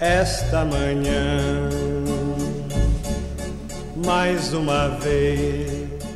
esta manhã. Mais uma vez.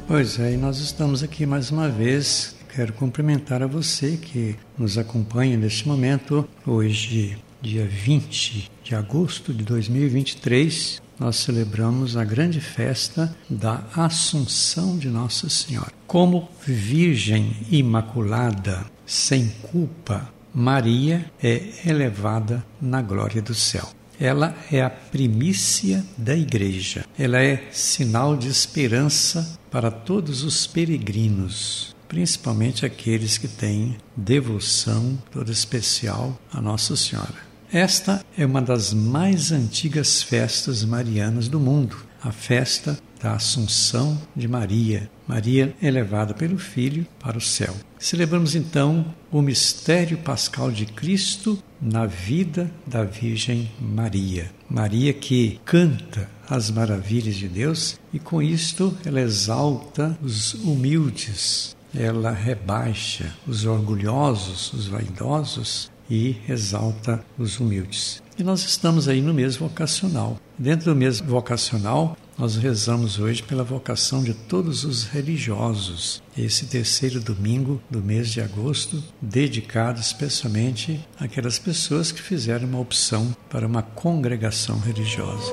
Pois é, e nós estamos aqui mais uma vez. Quero cumprimentar a você que nos acompanha neste momento, hoje, dia 20 de agosto de 2023, nós celebramos a grande festa da Assunção de Nossa Senhora. Como Virgem Imaculada, sem culpa, Maria é elevada na glória do céu. Ela é a primícia da Igreja. Ela é sinal de esperança para todos os peregrinos, principalmente aqueles que têm devoção toda especial a Nossa Senhora. Esta é uma das mais antigas festas marianas do mundo, a festa da Assunção de Maria, Maria elevada pelo Filho para o céu. Celebramos então o mistério pascal de Cristo na vida da Virgem Maria. Maria que canta as maravilhas de Deus e com isto ela exalta os humildes, ela rebaixa os orgulhosos, os vaidosos e exalta os humildes. E nós estamos aí no mês vocacional. Dentro do mês vocacional, nós rezamos hoje pela vocação de todos os religiosos. Esse terceiro domingo do mês de agosto, dedicado especialmente àquelas pessoas que fizeram uma opção para uma congregação religiosa.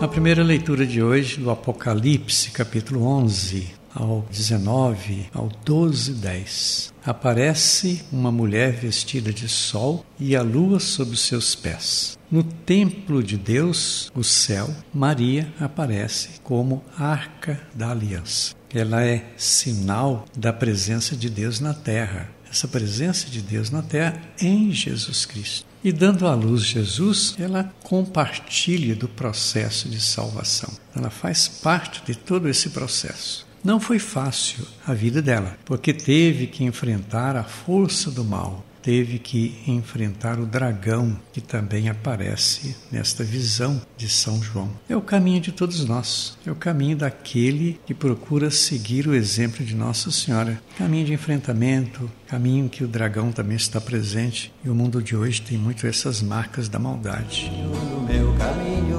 A primeira leitura de hoje do Apocalipse, capítulo 11, ao 19, ao 12, 10. Aparece uma mulher vestida de sol e a lua sob os seus pés. No templo de Deus, o céu, Maria aparece como arca da aliança. Ela é sinal da presença de Deus na terra. Essa presença de Deus na terra em Jesus Cristo. E dando à luz Jesus, ela compartilha do processo de salvação. Ela faz parte de todo esse processo. Não foi fácil a vida dela, porque teve que enfrentar a força do mal, teve que enfrentar o dragão que também aparece nesta visão de São João. É o caminho de todos nós, é o caminho daquele que procura seguir o exemplo de Nossa Senhora. Caminho de enfrentamento, caminho que o dragão também está presente e o mundo de hoje tem muito essas marcas da maldade. Meu caminho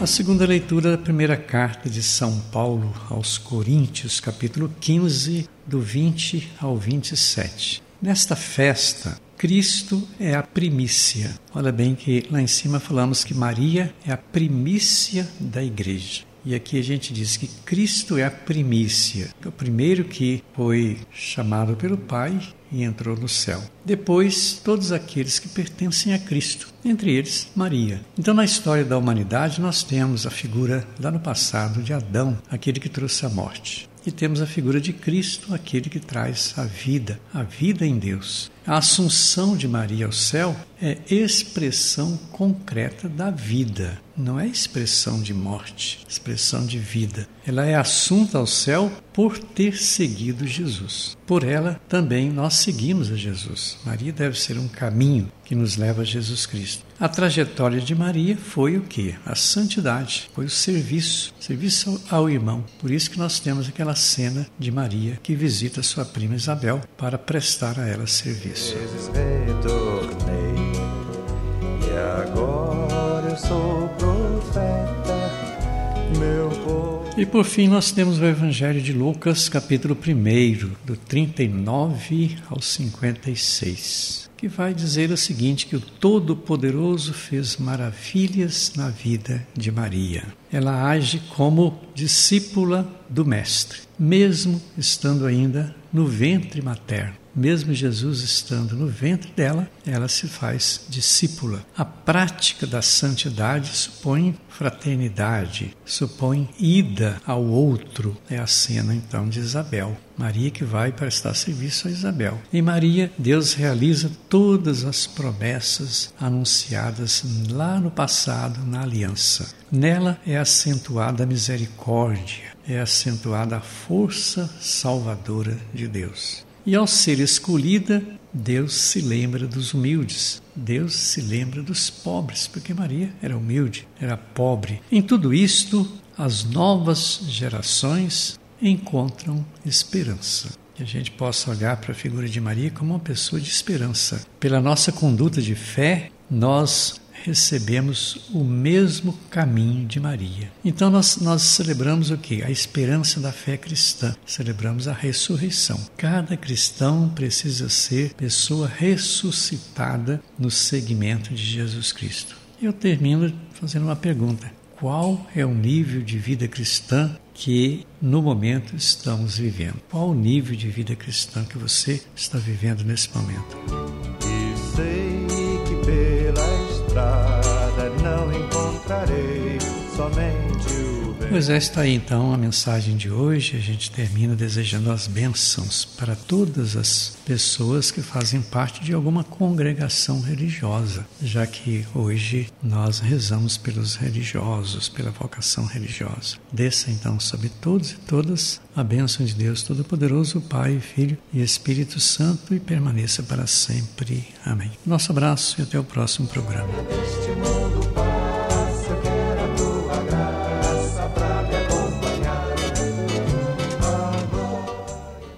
A segunda leitura da primeira carta de São Paulo aos Coríntios, capítulo 15, do 20 ao 27. Nesta festa, Cristo é a primícia. Olha bem que lá em cima falamos que Maria é a primícia da igreja. E aqui a gente diz que Cristo é a primícia, é o primeiro que foi chamado pelo Pai e entrou no céu. Depois, todos aqueles que pertencem a Cristo, entre eles Maria. Então, na história da humanidade, nós temos a figura lá no passado de Adão, aquele que trouxe a morte. E temos a figura de Cristo, aquele que traz a vida, a vida em Deus. A assunção de Maria ao céu é expressão concreta da vida, não é expressão de morte, expressão de vida. Ela é assunta ao céu por ter seguido Jesus. Por ela também nós seguimos a Jesus. Maria deve ser um caminho que nos leva a Jesus Cristo. A trajetória de Maria foi o que? A santidade, foi o serviço, serviço ao irmão. Por isso que nós temos aquela cena de Maria que visita sua prima Isabel para prestar a ela serviço. retornei e agora eu sou. E por fim nós temos o Evangelho de Lucas, capítulo 1, do 39 ao 56, que vai dizer o seguinte: que o Todo-Poderoso fez maravilhas na vida de Maria. Ela age como discípula do Mestre, mesmo estando ainda no ventre materno. Mesmo Jesus estando no ventre dela, ela se faz discípula. A prática da santidade supõe fraternidade, supõe ida ao outro. É a cena então de Isabel. Maria que vai prestar serviço a Isabel. Em Maria, Deus realiza todas as promessas anunciadas lá no passado na aliança. Nela é acentuada a misericórdia, é acentuada a força salvadora de Deus. E ao ser escolhida, Deus se lembra dos humildes, Deus se lembra dos pobres, porque Maria era humilde, era pobre. Em tudo isto, as novas gerações encontram esperança. Que a gente possa olhar para a figura de Maria como uma pessoa de esperança. Pela nossa conduta de fé, nós recebemos o mesmo caminho de Maria. Então nós, nós celebramos o que? A esperança da fé cristã. Celebramos a ressurreição. Cada cristão precisa ser pessoa ressuscitada no segmento de Jesus Cristo. Eu termino fazendo uma pergunta: qual é o nível de vida cristã que no momento estamos vivendo? Qual o nível de vida cristã que você está vivendo nesse momento? Encontrarei somente o Pois é, está aí então a mensagem de hoje. A gente termina desejando as bênçãos para todas as pessoas que fazem parte de alguma congregação religiosa, já que hoje nós rezamos pelos religiosos, pela vocação religiosa. Desça então sobre todos e todas a bênção de Deus Todo-Poderoso, Pai, Filho e Espírito Santo e permaneça para sempre. Amém. Nosso abraço e até o próximo programa.